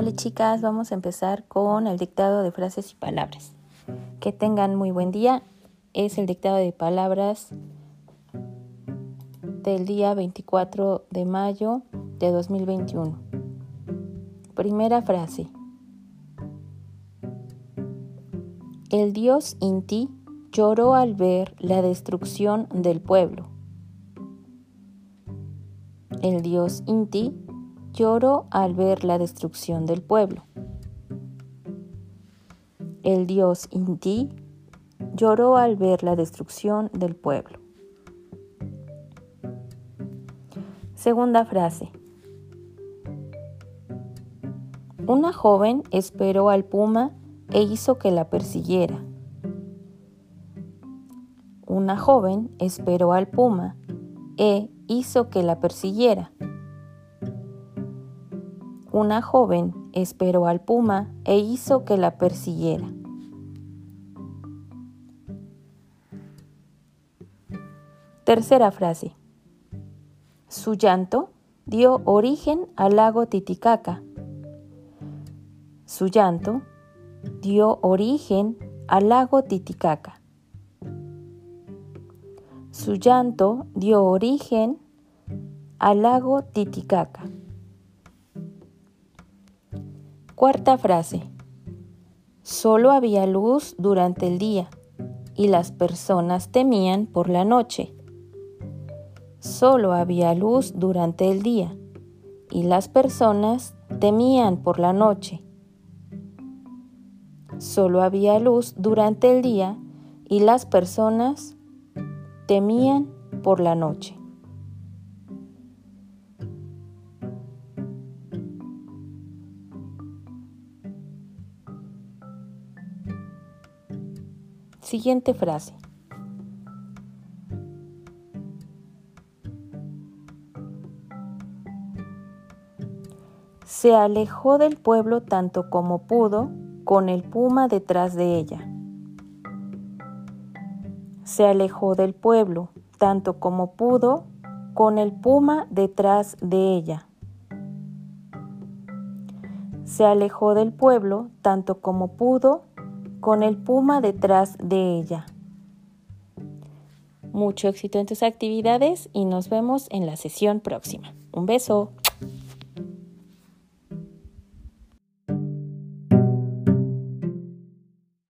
Hola chicas, vamos a empezar con el dictado de frases y palabras. Que tengan muy buen día. Es el dictado de palabras del día 24 de mayo de 2021. Primera frase. El dios Inti lloró al ver la destrucción del pueblo. El dios Inti lloró al ver la destrucción del pueblo. El dios Inti lloró al ver la destrucción del pueblo. Segunda frase. Una joven esperó al puma e hizo que la persiguiera. Una joven esperó al puma e hizo que la persiguiera. Una joven esperó al puma e hizo que la persiguiera. Tercera frase. Su llanto dio origen al lago Titicaca. Su llanto dio origen al lago Titicaca. Su llanto dio origen al lago Titicaca. Cuarta frase. Solo había luz durante el día y las personas temían por la noche. Solo había luz durante el día y las personas temían por la noche. Solo había luz durante el día y las personas temían por la noche. Siguiente frase. Se alejó del pueblo tanto como pudo, con el puma detrás de ella. Se alejó del pueblo tanto como pudo, con el puma detrás de ella. Se alejó del pueblo tanto como pudo, con el puma detrás de ella. Mucho éxito en tus actividades y nos vemos en la sesión próxima. Un beso.